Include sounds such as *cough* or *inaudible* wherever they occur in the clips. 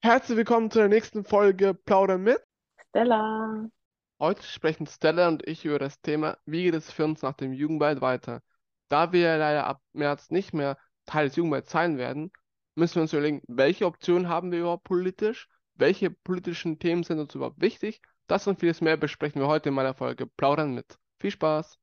Herzlich willkommen zu der nächsten Folge Plaudern mit. Stella. Heute sprechen Stella und ich über das Thema, wie geht es für uns nach dem Jugendwald weiter. Da wir leider ab März nicht mehr Teil des Jugendwalds sein werden, müssen wir uns überlegen, welche Optionen haben wir überhaupt politisch, welche politischen Themen sind uns überhaupt wichtig. Das und vieles mehr besprechen wir heute in meiner Folge Plaudern mit. Viel Spaß!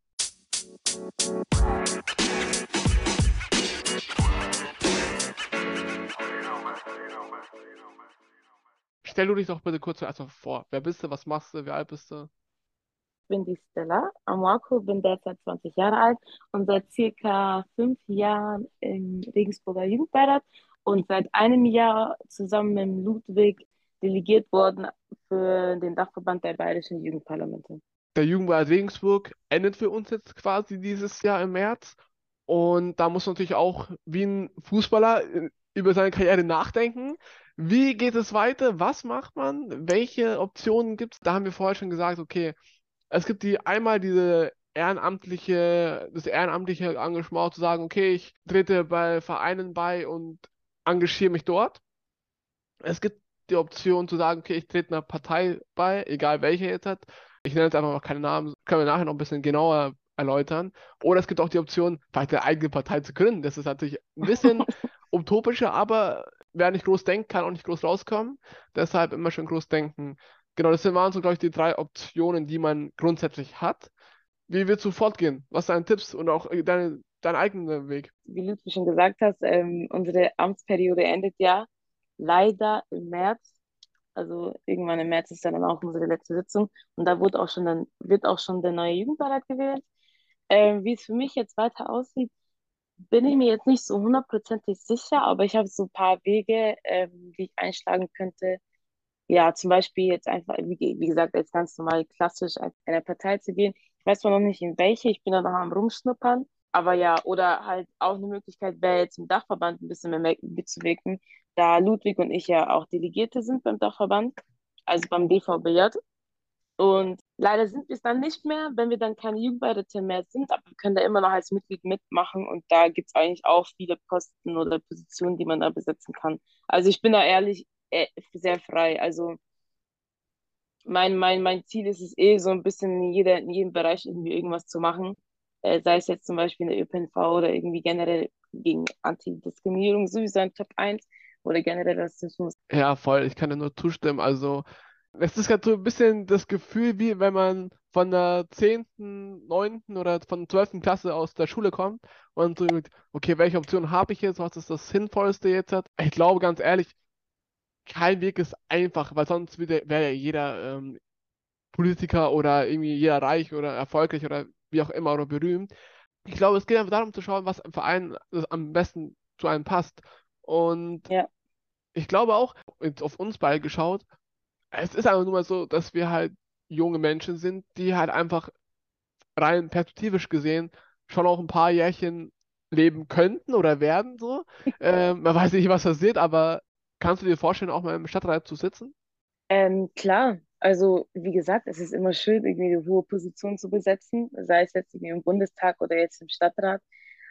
Stell du dich doch bitte kurz erstmal vor. Wer bist du, was machst du, wie alt bist du? Ich bin die Stella Amwako, bin derzeit 20 Jahre alt und seit circa fünf Jahren im Regensburger Jugendbeirat und seit einem Jahr zusammen mit Ludwig delegiert worden für den Dachverband der bayerischen Jugendparlamente. Der Jugendbeirat Regensburg endet für uns jetzt quasi dieses Jahr im März. Und da muss man natürlich auch wie ein Fußballer äh, über seine Karriere nachdenken. Wie geht es weiter? Was macht man? Welche Optionen gibt es? Da haben wir vorher schon gesagt, okay, es gibt die einmal diese ehrenamtliche, das ehrenamtliche Engagement zu sagen, okay, ich trete bei Vereinen bei und engagiere mich dort. Es gibt die Option zu sagen, okay, ich trete einer Partei bei, egal welche jetzt hat. Ich nenne jetzt einfach noch keine Namen, können wir nachher noch ein bisschen genauer erläutern. Oder es gibt auch die Option, vielleicht eine eigene Partei zu gründen. Das ist natürlich ein bisschen *laughs* utopischer, aber wer nicht groß denkt, kann auch nicht groß rauskommen. Deshalb immer schön groß denken. Genau, das waren so, glaube ich, die drei Optionen, die man grundsätzlich hat. Wie willst du fortgehen? Was sind deine Tipps und auch deine, dein eigener Weg? Wie du schon gesagt hast, ähm, unsere Amtsperiode endet ja leider im März. Also irgendwann im März ist dann auch unsere letzte Sitzung und da wird auch schon, dann, wird auch schon der neue Jugendbeirat gewählt. Ähm, wie es für mich jetzt weiter aussieht, bin ich mir jetzt nicht so hundertprozentig sicher, aber ich habe so ein paar Wege, ähm, die ich einschlagen könnte. Ja, zum Beispiel jetzt einfach, wie, wie gesagt, jetzt ganz normal klassisch in einer Partei zu gehen. Ich weiß zwar noch nicht in welche, ich bin da noch am Rumschnuppern, aber ja, oder halt auch eine Möglichkeit wäre jetzt im Dachverband ein bisschen mehr mitzuwirken, da Ludwig und ich ja auch Delegierte sind beim Dachverband, also beim DVBJ. Und leider sind wir es dann nicht mehr, wenn wir dann keine Jugendbeiräte mehr sind, aber wir können da immer noch als Mitglied mitmachen und da gibt es eigentlich auch viele Posten oder Positionen, die man da besetzen kann. Also ich bin da ehrlich äh, sehr frei. Also mein, mein, mein Ziel ist es eh so ein bisschen in, jeder, in jedem Bereich irgendwie irgendwas zu machen. Äh, sei es jetzt zum Beispiel in der ÖPNV oder irgendwie generell gegen Antidiskriminierung, sowieso ein Top 1 oder generell Rassismus. Ja, voll, ich kann dir nur zustimmen. Also es ist gerade so ein bisschen das Gefühl, wie wenn man von der 10., 9. oder von der 12. Klasse aus der Schule kommt und so, okay, welche Option habe ich jetzt? Was ist das Sinnvollste jetzt? Ich glaube ganz ehrlich, kein Weg ist einfach, weil sonst wäre ja jeder ähm, Politiker oder irgendwie jeder reich oder erfolgreich oder wie auch immer oder berühmt. Ich glaube, es geht einfach darum zu schauen, was im Verein am besten zu einem passt. Und ja. ich glaube auch, jetzt auf uns beide geschaut, es ist einfach nur mal so, dass wir halt junge Menschen sind, die halt einfach rein perspektivisch gesehen schon auch ein paar Jährchen leben könnten oder werden so. *laughs* ähm, man weiß nicht, was passiert, aber kannst du dir vorstellen, auch mal im Stadtrat zu sitzen? Ähm, klar, also wie gesagt, es ist immer schön, irgendwie eine hohe Position zu besetzen, sei es jetzt irgendwie im Bundestag oder jetzt im Stadtrat.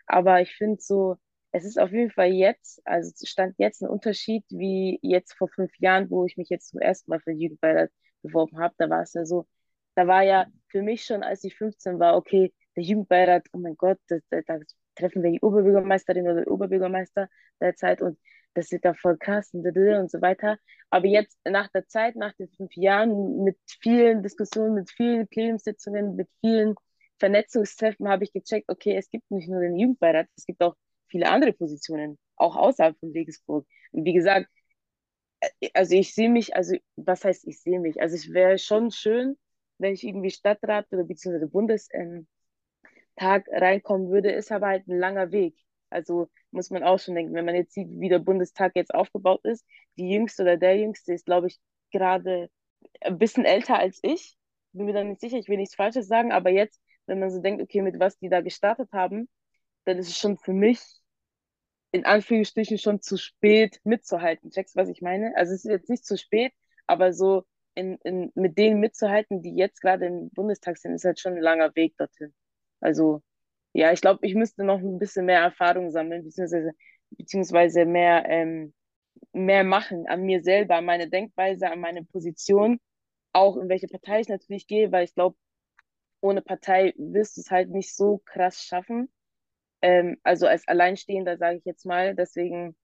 Aber ich finde so, es ist auf jeden Fall jetzt, also stand jetzt ein Unterschied wie jetzt vor fünf Jahren, wo ich mich jetzt zum ersten Mal für Jugendbeirat beworben habe. Da war es ja so, da war ja für mich schon, als ich 15 war, okay, der Jugendbeirat, oh mein Gott, da, treffen wir die Oberbürgermeisterin oder den Oberbürgermeister der Zeit und das wird da voll krass und, und so weiter. Aber jetzt nach der Zeit, nach den fünf Jahren, mit vielen Diskussionen, mit vielen Plenumssitzungen, mit vielen Vernetzungstreffen habe ich gecheckt, okay, es gibt nicht nur den Jugendbeirat, es gibt auch viele andere Positionen, auch außerhalb von Regensburg. Und wie gesagt, äh, also ich sehe mich, also was heißt ich sehe mich? Also es wäre schon schön, wenn ich irgendwie Stadtrat oder beziehungsweise Bundestag ähm, reinkommen würde, ist aber halt ein langer Weg. Also muss man auch schon denken, wenn man jetzt sieht, wie der Bundestag jetzt aufgebaut ist, die Jüngste oder der Jüngste ist, glaube ich, gerade ein bisschen älter als ich. Bin mir da nicht sicher, ich will nichts Falsches sagen, aber jetzt, wenn man so denkt, okay, mit was die da gestartet haben, dann ist es schon für mich in Anführungsstrichen schon zu spät mitzuhalten. Checkst, was ich meine? Also es ist jetzt nicht zu spät, aber so in, in, mit denen mitzuhalten, die jetzt gerade im Bundestag sind, ist halt schon ein langer Weg dorthin. Also ja, ich glaube, ich müsste noch ein bisschen mehr Erfahrung sammeln, beziehungsweise, beziehungsweise mehr, ähm, mehr machen an mir selber, an meine Denkweise, an meine Position, auch in welche Partei ich natürlich gehe, weil ich glaube, ohne Partei wirst du es halt nicht so krass schaffen. Ähm, also als Alleinstehender, sage ich jetzt mal. Deswegen,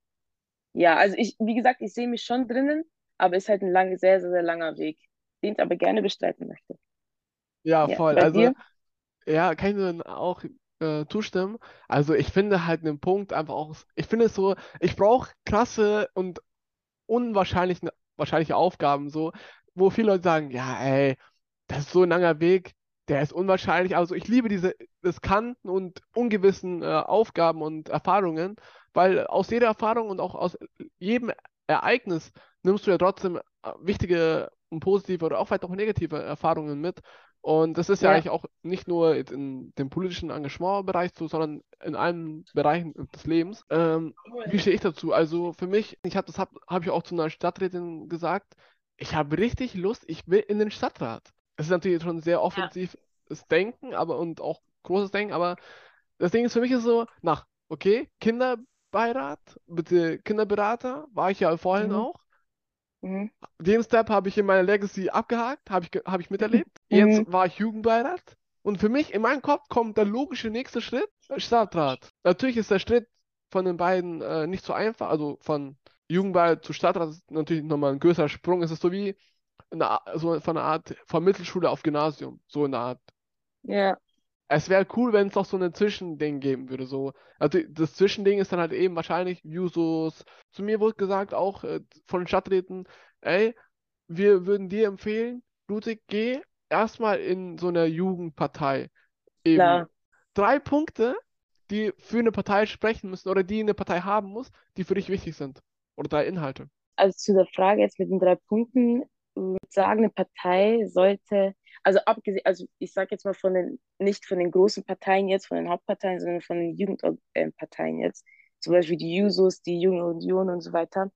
ja, also ich, wie gesagt, ich sehe mich schon drinnen, aber ist halt ein lang, sehr, sehr, sehr langer Weg, den ich aber gerne bestreiten möchte. Ja, Ja, voll. bei Also, dir? ja, kann ich nur dann auch äh, zustimmen. Also, ich finde halt einen Punkt einfach auch, ich finde es so, ich brauche krasse und unwahrscheinliche wahrscheinliche Aufgaben, so, wo viele Leute sagen, ja, ey, das ist so ein langer Weg, der ist unwahrscheinlich. Also ich liebe diese riskanten und ungewissen äh, Aufgaben und Erfahrungen, weil aus jeder Erfahrung und auch aus jedem Ereignis nimmst du ja trotzdem äh, wichtige und positive oder auch vielleicht auch negative Erfahrungen mit. Und das ist ja Ja, eigentlich auch nicht nur in dem politischen Engagementbereich so, sondern in allen Bereichen des Lebens. Ähm, wie stehe ich dazu? Also für mich, ich habe das habe hab ich auch zu einer Stadträtin gesagt, ich habe richtig Lust, ich will in den Stadtrat. Es ist natürlich schon sehr ja, offensives Denken, aber und auch großes Denken, aber das Ding ist für mich ist so, nach, okay, Kinderbeirat, bitte Kinderberater, war ich ja vorhin mhm, auch. mhm, Den Step habe ich in meiner Legacy abgehakt, habe ich, hab ich miterlebt. Jetzt mhm, war ich Jugendbeirat. Und für mich, in meinem Kopf, kommt der logische nächste Schritt, äh, Stadtrat. Natürlich ist der Schritt von den beiden äh, nicht so einfach, also von Jugendbeirat zu Stadtrat ist natürlich nochmal ein größerer Sprung. Es ist so wie eine, so von einer Art, von Mittelschule auf Gymnasium, so eine Art. ja, Es wäre cool, wenn es noch so ein Zwischending geben würde. So. Also das Zwischending ist dann halt eben wahrscheinlich Jusos. Zu mir wurde gesagt, auch äh, von den Stadträten, ey, wir würden dir empfehlen, Ludwig, geh erstmal in so eine Jugendpartei. Eben klar. drei Punkte, die für eine Partei sprechen müssen oder die eine Partei haben muss, die für dich wichtig sind. Oder drei Inhalte. Also zu der Frage jetzt mit den drei Punkten, sagen, eine Partei sollte, also abgesehen, also ich sage jetzt mal von den, nicht von den großen Parteien jetzt, von den Hauptparteien, sondern von den Jugendparteien jetzt, zum Beispiel die Jusos, die Junge Union und so weiter,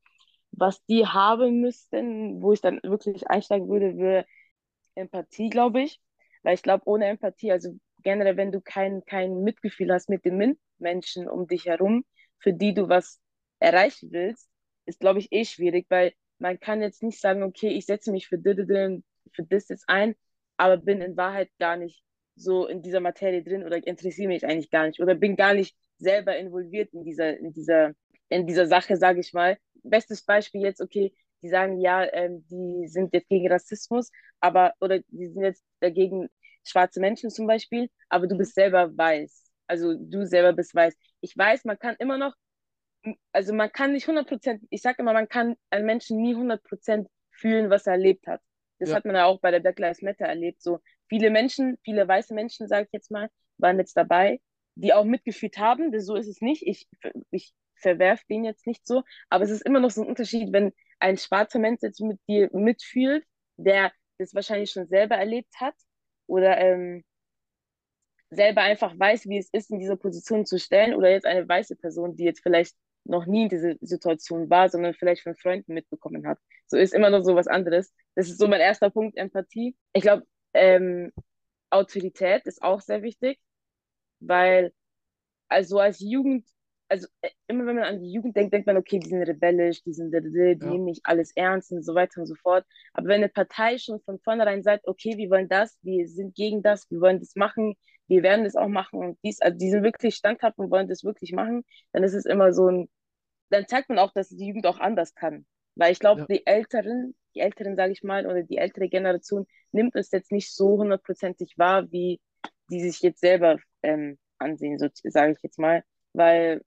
was die haben müssten, wo ich dann wirklich einsteigen würde, wäre Empathie, glaube ich. Weil ich glaube, ohne Empathie, also generell, wenn du kein, kein Mitgefühl hast mit den Menschen um dich herum, für die du was erreichen willst, ist, glaube ich, eh schwierig, weil man kann jetzt nicht sagen, okay, ich setze mich für für das jetzt ein, aber bin in Wahrheit gar nicht so in dieser Materie drin oder interessiere mich eigentlich gar nicht oder bin gar nicht selber involviert in dieser, in dieser, in dieser Sache, sage ich mal. Bestes Beispiel jetzt, okay, die sagen, ja, ähm, die sind jetzt gegen Rassismus, aber, oder die sind jetzt dagegen schwarze Menschen zum Beispiel, aber du bist selber weiß. Also du selber bist weiß. Ich weiß, man kann immer noch, also man kann nicht hundert Prozent, ich sage immer, man kann einen Menschen nie hundert Prozent fühlen, was er erlebt hat. Das Ja, hat man ja auch bei der Black Lives Matter erlebt. So viele Menschen, viele weiße Menschen, sage ich jetzt mal, waren jetzt dabei, die auch mitgefühlt haben. Das, so ist es nicht. Ich, ich verwerfe den jetzt nicht so. Aber es ist immer noch so ein Unterschied, wenn ein schwarzer Mensch jetzt mit dir mitfühlt, der das wahrscheinlich schon selber erlebt hat oder ähm, selber einfach weiß, wie es ist, in dieser Position zu stellen, oder jetzt eine weiße Person, die jetzt vielleicht noch nie in dieser Situation war, sondern vielleicht von Freunden mitbekommen hat. So ist immer noch so was anderes. Das ist so mein erster Punkt, Empathie. Ich glaube, ähm, Autorität ist auch sehr wichtig, weil also als Jugend, also äh, immer wenn man an die Jugend denkt, denkt man, okay, die sind rebellisch, die sind, die ja, nehmen nicht alles ernst und so weiter und so fort. Aber wenn eine Partei schon von vornherein sagt, okay, wir wollen das, wir sind gegen das, wir wollen das machen, wir werden das auch machen und dies, also die sind wirklich standhaft und wollen das wirklich machen, dann ist es immer so ein, dann zeigt man auch, dass die Jugend auch anders kann. Weil ich glaube, ja, die Älteren, die Älteren, sage ich mal, oder die ältere Generation nimmt es jetzt nicht so hundertprozentig wahr, wie die sich jetzt selber ähm, ansehen, so sage ich jetzt mal weil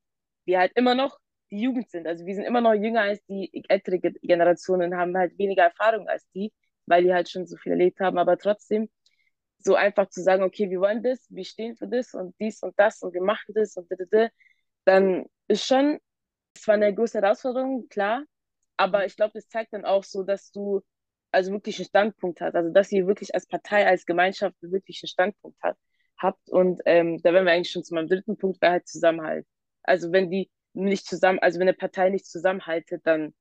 wir halt immer noch die Jugend sind. Also wir sind immer noch jünger als die ältere Generationen und haben halt weniger Erfahrung als die, weil die halt schon so viel erlebt haben. Aber trotzdem so einfach zu sagen, okay, wir wollen das, wir stehen für das und dies und das und wir machen das und da, dann ist schon, es war eine große Herausforderung, klar, aber ich glaube, das zeigt dann auch so, dass du also wirklich einen Standpunkt hast, also dass ihr wirklich als Partei, als Gemeinschaft wirklich einen Standpunkt hat, habt und ähm, da wären wir eigentlich schon zu meinem dritten Punkt, wäre halt Zusammenhalt. Also wenn die nicht zusammen, also wenn eine Partei nicht zusammenhaltet, dann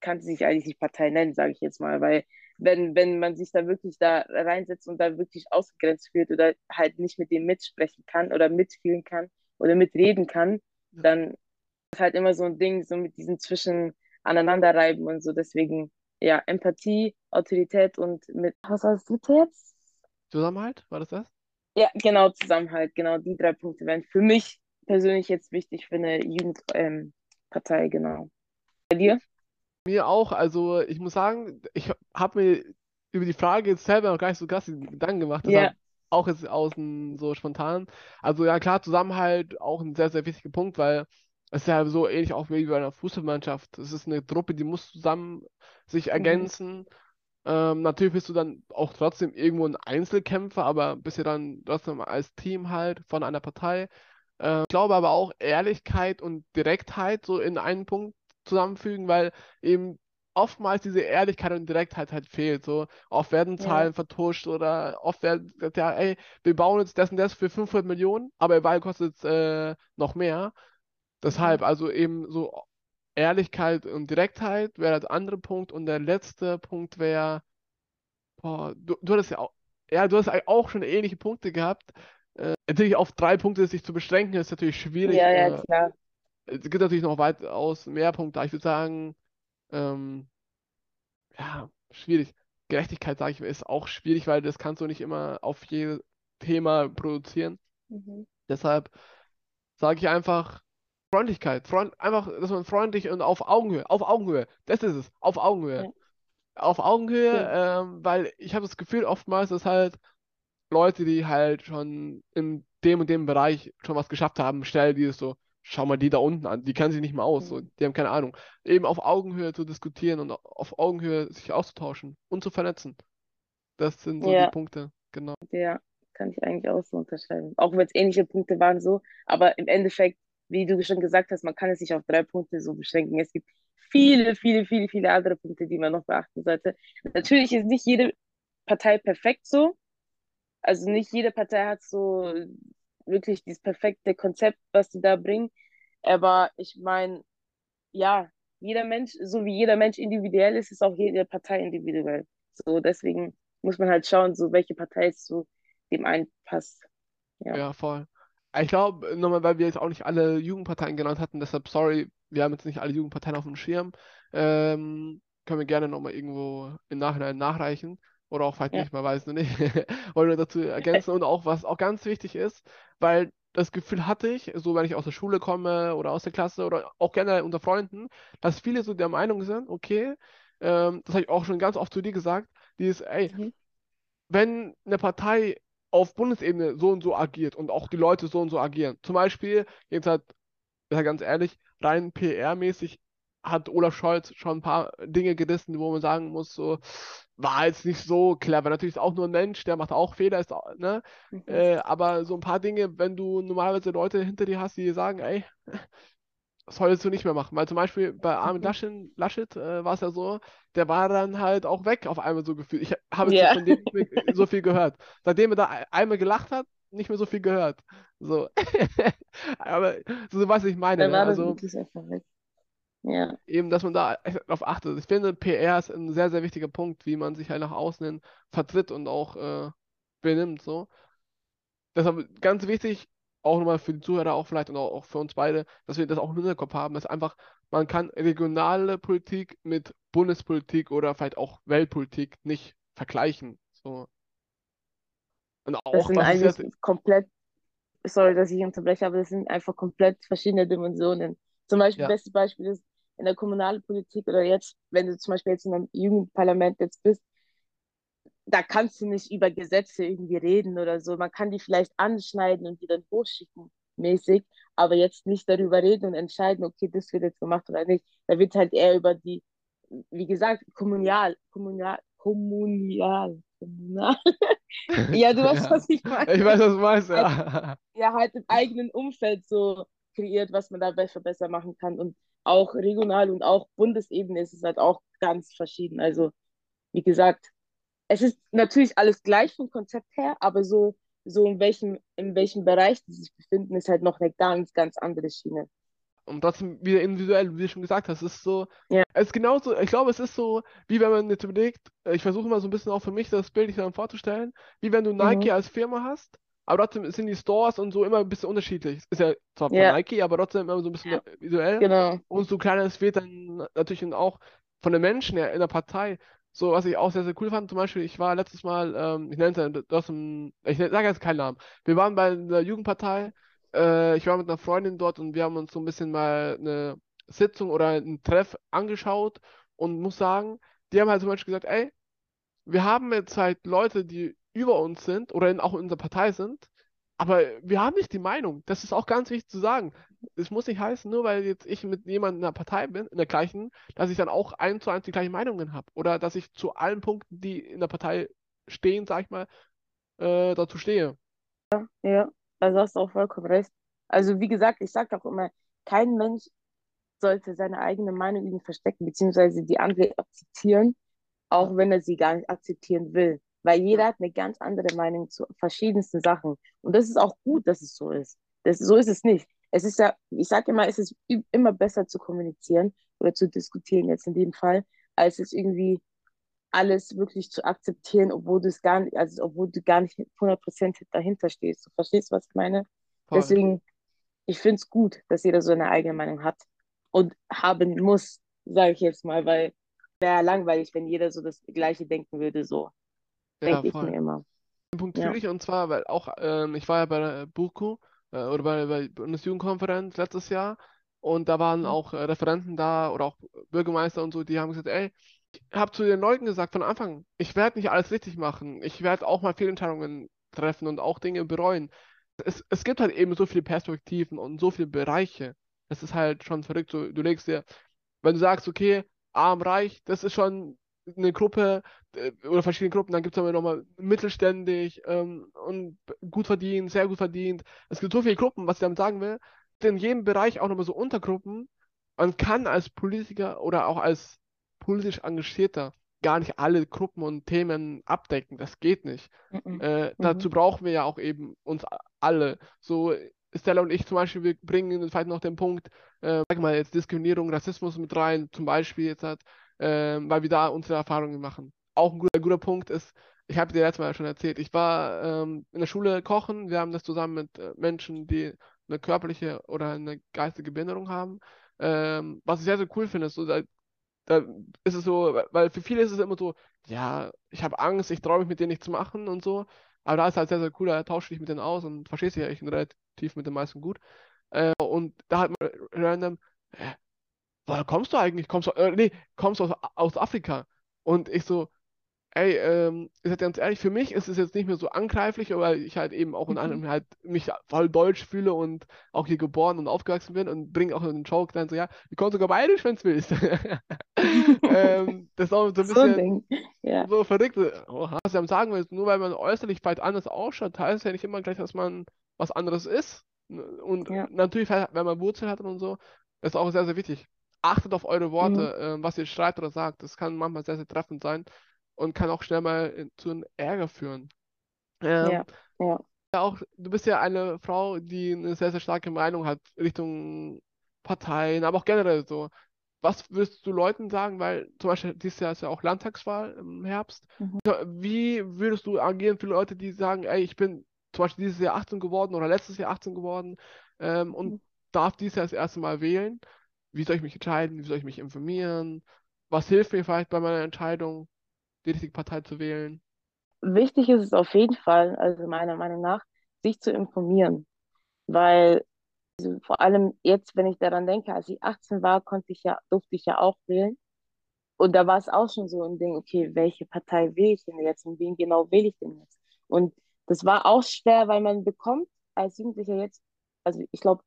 kann sie sich eigentlich nicht Partei nennen, sage ich jetzt mal, weil wenn, wenn man sich da wirklich da reinsetzt und da wirklich ausgegrenzt wird oder halt nicht mit dem mitsprechen kann oder mitfühlen kann oder mitreden kann, dann ist halt immer so ein Ding, so mit diesen Zwischen, aneinander reiben und so. Deswegen, ja, Empathie, Autorität und mit, was war das dritte jetzt? Zusammenhalt, war das das? Ja, genau, Zusammenhalt, genau, die drei Punkte wären für mich persönlich jetzt wichtig für eine Jugendpartei, ähm, genau. Bei dir? Mir auch, also ich muss sagen, ich habe mir über die Frage jetzt selber noch gar nicht so krass Gedanken gemacht, deshalb Ja, auch jetzt außen so spontan. Also ja klar, Zusammenhalt auch ein sehr, sehr wichtiger Punkt, weil es ist ja so ähnlich auch wie bei einer Fußballmannschaft. Es ist eine Truppe, die muss zusammen sich mhm. ergänzen. Ähm, natürlich bist du dann auch trotzdem irgendwo ein Einzelkämpfer, aber bist ja dann trotzdem als Team halt von einer Partei. Äh, ich glaube aber auch Ehrlichkeit und Direktheit so in einen Punkt zusammenfügen, weil eben oftmals diese Ehrlichkeit und Direktheit halt fehlt. So, oft werden ja, Zahlen vertuscht oder oft werden gesagt, ja, ey, wir bauen jetzt das und das für 500 Millionen, aber der Ball kostet äh, noch mehr. Deshalb, mhm. also eben so Ehrlichkeit und Direktheit wäre der andere Punkt und der letzte Punkt wäre, boah, du, du hattest ja auch, ja, du hast auch schon ähnliche Punkte gehabt. Äh, natürlich auf drei Punkte sich zu beschränken, ist natürlich schwierig. Ja, ja, Äh, klar. es gibt natürlich noch weitaus mehr Punkte. Ich würde sagen, ähm, ja, schwierig. Gerechtigkeit, sage ich, ist auch schwierig, weil das kannst du nicht immer auf jedes Thema produzieren. Mhm. Deshalb sage ich einfach Freundlichkeit. Freund, einfach, dass man freundlich und auf Augenhöhe, auf Augenhöhe, das ist es, auf Augenhöhe. Ja, Auf Augenhöhe, stimmt. ähm, weil ich habe das Gefühl, oftmals, dass halt Leute, die halt schon in dem und dem Bereich schon was geschafft haben, stellen die es so, schau mal die da unten an, die kennen sich nicht mal aus, so, Mhm. die haben keine Ahnung. Eben auf Augenhöhe zu diskutieren und auf Augenhöhe sich auszutauschen und zu vernetzen. Das sind so die Ja, Punkte, genau. ja, kann ich eigentlich auch so unterschreiben. Auch wenn es ähnliche Punkte waren so, aber im Endeffekt, wie du schon gesagt hast, man kann es nicht auf drei Punkte so beschränken. Es gibt viele, viele, viele, viele andere Punkte, die man noch beachten sollte. Natürlich ist nicht jede Partei perfekt so. Also nicht jede Partei hat so wirklich dieses perfekte Konzept, was sie da bringen. Aber ich meine, ja, jeder Mensch, so wie jeder Mensch individuell ist, ist auch jede Partei individuell. So, deswegen muss man halt schauen, so welche Partei zu dem einen passt. Ja, Ja, voll. Ich glaube, nochmal, weil wir jetzt auch nicht alle Jugendparteien genannt hatten, deshalb sorry, wir haben jetzt nicht alle Jugendparteien auf dem Schirm. Ähm, können wir gerne nochmal irgendwo im Nachhinein nachreichen. Oder auch vielleicht ja, nicht, man weiß noch nicht. *laughs* Wollen wir dazu ergänzen. Und auch, was auch ganz wichtig ist, weil das Gefühl hatte ich, so wenn ich aus der Schule komme oder aus der Klasse oder auch generell unter Freunden, dass viele so der Meinung sind, okay, ähm, das habe ich auch schon ganz oft zu dir gesagt, dieses, ey, mhm. wenn eine Partei auf Bundesebene so und so agiert und auch die Leute so und so agieren, zum Beispiel, jetzt halt, ja ganz ehrlich, rein PR-mäßig hat Olaf Scholz schon ein paar Dinge gerissen, wo man sagen muss, so, war jetzt nicht so clever. Natürlich ist auch nur ein Mensch, der macht auch Fehler, ist, auch- ne? Mhm. Äh, aber so ein paar Dinge, wenn du normalerweise Leute hinter dir hast, die sagen, ey, solltest du nicht mehr machen. Weil zum Beispiel bei Armin Mhm. Laschet, Laschet äh, war es ja so, der war dann halt auch weg auf einmal so gefühlt. Ich habe Ja, von dem nicht mehr so viel gehört. Seitdem er da ein- einmal gelacht hat, nicht mehr so viel gehört. So. *laughs* Aber so was ich meine, dann ne? war das Also wirklich einfach weg. Ja, eben, dass man da darauf achtet. Ich finde, PR ist ein sehr, sehr wichtiger Punkt, wie man sich halt nach außen hin vertritt und auch äh, benimmt. So. Deshalb ganz wichtig, auch nochmal für die Zuhörer, auch vielleicht und auch, für uns beide, dass wir das auch im Hinterkopf haben, dass einfach, man kann regionale Politik mit Bundespolitik oder vielleicht auch Weltpolitik nicht vergleichen. So. Und das auch, sind was ist eigentlich jetzt, komplett, sorry, dass ich unterbreche, aber das sind einfach komplett verschiedene Dimensionen. Zum Beispiel, ja, bestes Beispiel ist in der kommunalen Politik oder jetzt, wenn du zum Beispiel jetzt in einem Jugendparlament jetzt bist, da kannst du nicht über Gesetze irgendwie reden oder so. Man kann die vielleicht anschneiden und die dann hochschicken, mäßig, aber jetzt nicht darüber reden und entscheiden, okay, das wird jetzt gemacht oder nicht. Da wird halt eher über die, wie gesagt, kommunal, kommunal, kommunial, kommunal. *laughs* Ja, du weißt, ja, was ich meine. ich weiß, was du meinst, Halt, ja. ja, halt im eigenen Umfeld so kreiert, was man da besser, besser machen kann. Und auch regional und auch Bundesebene ist es halt auch ganz verschieden. Also, wie gesagt, es ist natürlich alles gleich vom Konzept her, aber so, so in welchem, in welchem Bereich die sich befinden, ist halt noch eine ganz, ganz andere Schiene. Und trotzdem wieder individuell, wie du schon gesagt hast, es ist so, Ja. es ist genauso, ich glaube, es ist so, wie wenn man jetzt überlegt, ich versuche mal so ein bisschen auch für mich das Bild dann vorzustellen, wie wenn du Nike Mhm. als Firma hast, aber trotzdem sind die Stores und so immer ein bisschen unterschiedlich. Ist ja zwar von Ja, Nike, aber trotzdem immer so ein bisschen visuell. genau. Und so kleiner es wird dann natürlich auch von den Menschen her in der Partei. So, was ich auch sehr, sehr cool fand, zum Beispiel, ich war letztes Mal, ähm, ich nenne es ein, ich sage jetzt keinen Namen. Wir waren bei der Jugendpartei, äh, ich war mit einer Freundin dort und wir haben uns so ein bisschen mal eine Sitzung oder einen Treff angeschaut und muss sagen, die haben halt zum Beispiel gesagt, ey, wir haben jetzt halt Leute, die über uns sind oder in, auch in unserer Partei sind, aber wir haben nicht die Meinung. Das ist auch ganz wichtig zu sagen. Es muss nicht heißen, nur weil jetzt ich mit jemandem in der Partei bin, in der gleichen, dass ich dann auch eins zu eins die gleichen Meinungen habe. Oder dass ich zu allen Punkten, die in der Partei stehen, sag ich mal, äh, dazu stehe. Ja, also hast du auch vollkommen recht. Also wie gesagt, ich sage auch immer, kein Mensch sollte seine eigene Meinung verstecken, beziehungsweise die andere akzeptieren, auch wenn er sie gar nicht akzeptieren will. Weil jeder hat eine ganz andere Meinung zu verschiedensten Sachen. Und das ist auch gut, dass es so ist. Das, so ist es nicht. Es ist ja, ich sage immer, es ist immer besser zu kommunizieren oder zu diskutieren, jetzt in dem Fall, als es irgendwie alles wirklich zu akzeptieren, obwohl du es gar nicht, also obwohl du gar nicht 100% dahinter stehst. Du verstehst, was ich meine? Voll. Deswegen, ich finde es gut, dass jeder so eine eigene Meinung hat und haben muss, sage ich jetzt mal, weil wäre langweilig, wenn jeder so das Gleiche denken würde, so Ja, denke ich voll. mir immer. Den Punkt Ja. fühle ich und zwar, weil auch, ähm, ich war ja bei der BUKU äh, oder bei der Bundesjugendkonferenz letztes Jahr und da waren Mhm. auch äh, Referenten da oder auch Bürgermeister und so, die haben gesagt, ey, ich habe zu den Leuten gesagt von Anfang, ich werde nicht alles richtig machen, ich werde auch mal Fehlentscheidungen treffen und auch Dinge bereuen. Es, es gibt halt eben so viele Perspektiven und so viele Bereiche. Das ist halt schon verrückt. So, du legst dir, wenn du sagst, okay, arm, reich, das ist schon eine Gruppe äh, oder verschiedene Gruppen, dann gibt es aber nochmal mittelständig ähm, und gut verdient, sehr gut verdient. Es gibt so viele Gruppen, was ich damit sagen will. In jedem Bereich auch nochmal so Untergruppen. Man kann als Politiker oder auch als politisch Engagierter gar nicht alle Gruppen und Themen abdecken. Das geht nicht. Mhm. Äh, Mhm. dazu brauchen wir ja auch eben uns alle. So Stella und ich zum Beispiel, wir bringen vielleicht noch den Punkt, äh, sag mal jetzt Diskriminierung, Rassismus mit rein, zum Beispiel jetzt halt, ähm, weil wir da unsere Erfahrungen machen. Auch ein guter, guter Punkt ist, ich habe dir letztes Mal schon erzählt, ich war ähm, in der Schule kochen, wir haben das zusammen mit äh, Menschen, die eine körperliche oder eine geistige Behinderung haben. Ähm, was ich sehr, sehr cool finde, ist so, da, da ist es so, weil für viele ist es immer so, ja, ich habe Angst, ich traue mich mit denen nicht zu machen und so. Aber da ist halt sehr, sehr cool, da tauschst du dich mit denen aus und verstehst dich ja echt relativ mit den meisten gut. Äh, und da hat man random, woher kommst du eigentlich? Kommst du, äh, nee, kommst du aus, aus Afrika? Und ich so, ey, ähm, ich sag ganz ehrlich, für mich ist es jetzt nicht mehr so angreiflich, weil ich halt eben auch in Mhm. anderem halt mich voll deutsch fühle und auch hier geboren und aufgewachsen bin und bringe auch einen Joke dann so, ja, ich kann sogar bayerisch, wenn du willst. *laughs* ähm, das ist auch so ein *laughs* So bisschen Ding. Ja. so verrückt. Oha, was ich am sagen will, nur weil man äußerlich vielleicht anders ausschaut, heißt es ja nicht immer gleich, dass man was anderes ist. Und Ja. natürlich, wenn man Wurzel hat und so, ist auch sehr, sehr wichtig. Achtet auf eure Mhm. Worte, äh, was ihr schreibt oder sagt. Das kann manchmal sehr, sehr treffend sein und kann auch schnell mal in, zu einem Ärger führen. Ähm, Ja. Ja. ja auch, du bist ja eine Frau, die eine sehr, sehr starke Meinung hat Richtung Parteien, aber auch generell so. Was würdest du Leuten sagen, weil zum Beispiel dieses Jahr ist ja auch Landtagswahl im Herbst. Mhm. Wie würdest du agieren für Leute, die sagen, ey, ich bin zum Beispiel dieses Jahr 18 geworden oder letztes Jahr 18 geworden ähm, und Mhm. darf dieses Jahr das erste Mal wählen? Wie soll ich mich entscheiden? Wie soll ich mich informieren? Was hilft mir vielleicht bei meiner Entscheidung, die richtige Partei zu wählen? Wichtig ist es auf jeden Fall, also meiner Meinung nach, sich zu informieren. Weil also vor allem jetzt, wenn ich daran denke, als ich 18 war, konnte ich ja, durfte ich ja auch wählen. Und da war es auch schon so ein Ding, okay, welche Partei wähle ich denn jetzt und wen genau wähle ich denn jetzt? Und das war auch schwer, weil man bekommt als Jugendlicher jetzt, also ich glaube,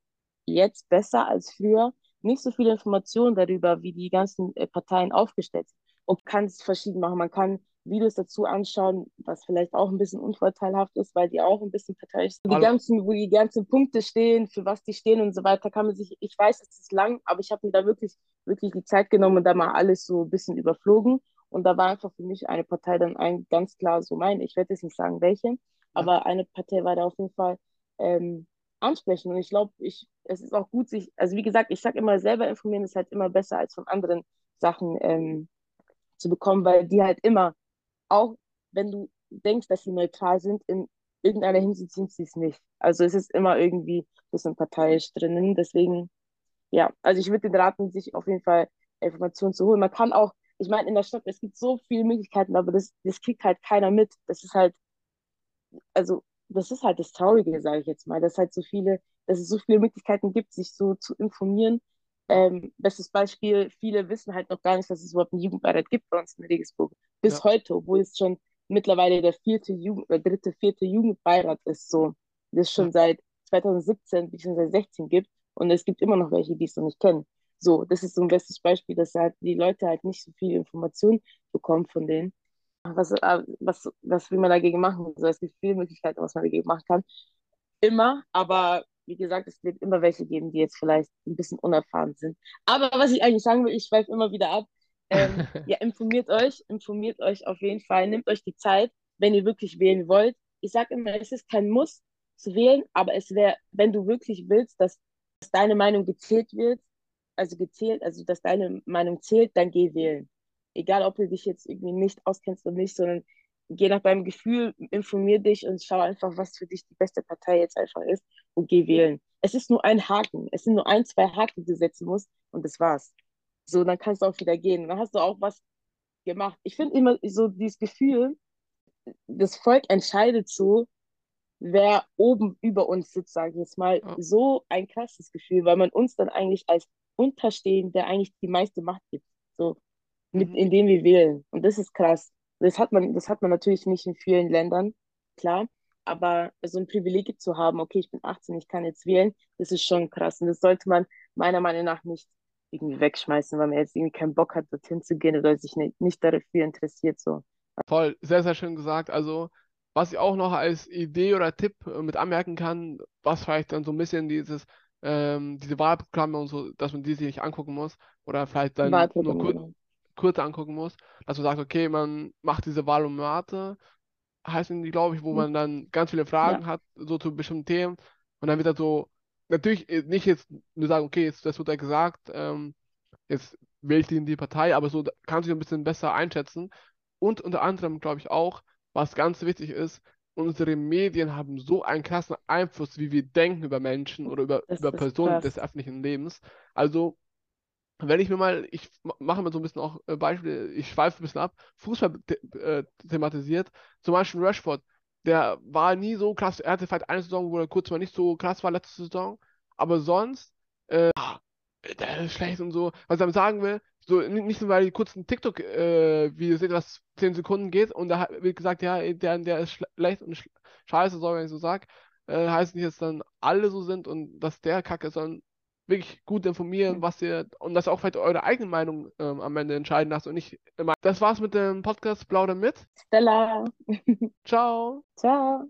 jetzt besser als früher, nicht so viele Informationen darüber, wie die ganzen äh, Parteien aufgestellt sind. Und kann es verschieden machen. Man kann Videos dazu anschauen, was vielleicht auch ein bisschen unvorteilhaft ist, weil die auch ein bisschen parteiisch sind. Die ganzen, wo die ganzen Punkte stehen, für was die stehen und so weiter, kann man sich, ich weiß, es ist lang, aber ich habe mir da wirklich, wirklich die Zeit genommen und da mal alles so ein bisschen überflogen. Und da war einfach für mich eine Partei dann ein ganz klar so mein. Ich werde jetzt nicht sagen, welche, aber eine Partei war da auf jeden Fall ähm, ansprechen. Und ich glaube, ich, es ist auch gut, sich, also wie gesagt, ich sage immer, selber informieren ist halt immer besser als von anderen Sachen ähm, zu bekommen, weil die halt immer, auch wenn du denkst, dass sie neutral sind, in irgendeiner Hinsicht sind sie es nicht. Also es ist immer irgendwie ein bisschen parteiisch drinnen. Deswegen, ja, also ich würde den raten, sich auf jeden Fall Informationen zu holen. Man kann auch, ich meine, in der Stadt, es gibt so viele Möglichkeiten, aber das, das kriegt halt keiner mit. Das ist halt, also das ist halt das Traurige, sage ich jetzt mal, dass halt so viele, dass es so viele Möglichkeiten gibt, sich so zu informieren. Ähm, bestes Beispiel, viele wissen halt noch gar nicht, dass es überhaupt einen Jugendbeirat gibt bei uns in Regensburg. Bis ja. heute, obwohl es schon mittlerweile der vierte Jugend, oder dritte, vierte Jugendbeirat ist, so, das schon seit 2017 bzw. 16 gibt und es gibt immer noch welche, die es noch nicht kennen. So, das ist so ein bestes Beispiel, dass halt die Leute halt nicht so viel Information bekommen von denen. Was, äh, was, was will man dagegen machen? Also es gibt viele Möglichkeiten, was man dagegen machen kann. Immer, aber wie gesagt, es wird immer welche geben, die jetzt vielleicht ein bisschen unerfahren sind. Aber was ich eigentlich sagen will, ich schweife immer wieder ab. Ähm, *laughs* ja, informiert euch, informiert euch auf jeden Fall, nehmt euch die Zeit, wenn ihr wirklich wählen wollt. Ich sage immer, es ist kein Muss zu wählen, aber es wäre, wenn du wirklich willst, dass, dass deine Meinung gezählt wird, also gezählt, also dass deine Meinung zählt, dann geh wählen. Egal, ob du dich jetzt irgendwie nicht auskennst oder nicht, sondern geh nach deinem Gefühl, informier dich und schau einfach, was für dich die beste Partei jetzt einfach ist und geh wählen. Es ist nur ein Haken. Es sind nur ein, zwei Haken, die du setzen musst und das war's. So, dann kannst du auch wieder gehen. Dann hast du auch was gemacht. Ich finde immer so dieses Gefühl, das Volk entscheidet so, wer oben über uns sitzt, sage ich jetzt mal, ja. so ein krasses Gefühl, weil man uns dann eigentlich als unterstehen, der eigentlich die meiste Macht gibt, so mit, mhm. indem wir wählen. Und das ist krass. Das hat man, das hat man natürlich nicht in vielen Ländern, klar. Aber so ein Privileg zu haben, okay, ich bin 18, ich kann jetzt wählen, das ist schon krass. Und das sollte man meiner Meinung nach nicht irgendwie wegschmeißen, weil man jetzt irgendwie keinen Bock hat, dorthin zu gehen oder sich nicht, nicht dafür interessiert. So. Voll, sehr, sehr schön gesagt. Also, was ich auch noch als Idee oder Tipp äh, mit anmerken kann, was vielleicht dann so ein bisschen dieses, ähm, diese Wahlprogramme und so, dass man die sich nicht angucken muss oder vielleicht dann nur kur genau. Kurz angucken muss, dass man sagt, okay, man macht diese Wahlumate, heißen die, glaube ich, wo mhm. man dann ganz viele Fragen ja. hat, so zu bestimmten Themen und dann wird er so natürlich äh, nicht jetzt nur sagen, okay, jetzt, das wird ja gesagt, ähm, jetzt wählt ihn die Partei, aber so kann sich ein bisschen besser einschätzen. Und unter anderem glaube ich auch, was ganz wichtig ist, unsere Medien haben so einen krassen Einfluss, wie wir denken über Menschen oder über, über Personen krass. des öffentlichen Lebens. Also, wenn ich mir mal, ich mache mal so ein bisschen auch äh, Beispiele, ich schweife ein bisschen ab, Fußball äh, thematisiert, zum Beispiel Rashford, der war nie so krass. Er hatte vielleicht eine Saison, wo er kurz mal nicht so krass war letzte Saison. Aber sonst, äh, der ist schlecht und so. Was ich damit sagen will, so nicht nur, weil die kurzen TikTok-Videos äh, was 10 Sekunden geht und da wird gesagt, ja, der, der ist schlecht und sch scheiße, soll wenn ich so sag, äh, heißt nicht, dass dann alle so sind und dass der Kacke ist, sondern wirklich gut informieren, was ihr und dass auch vielleicht eure eigene Meinung ähm, am Ende entscheiden lasst und nicht immer. Das war's mit dem Podcast Plauder mit. Stella. Ciao. Ciao.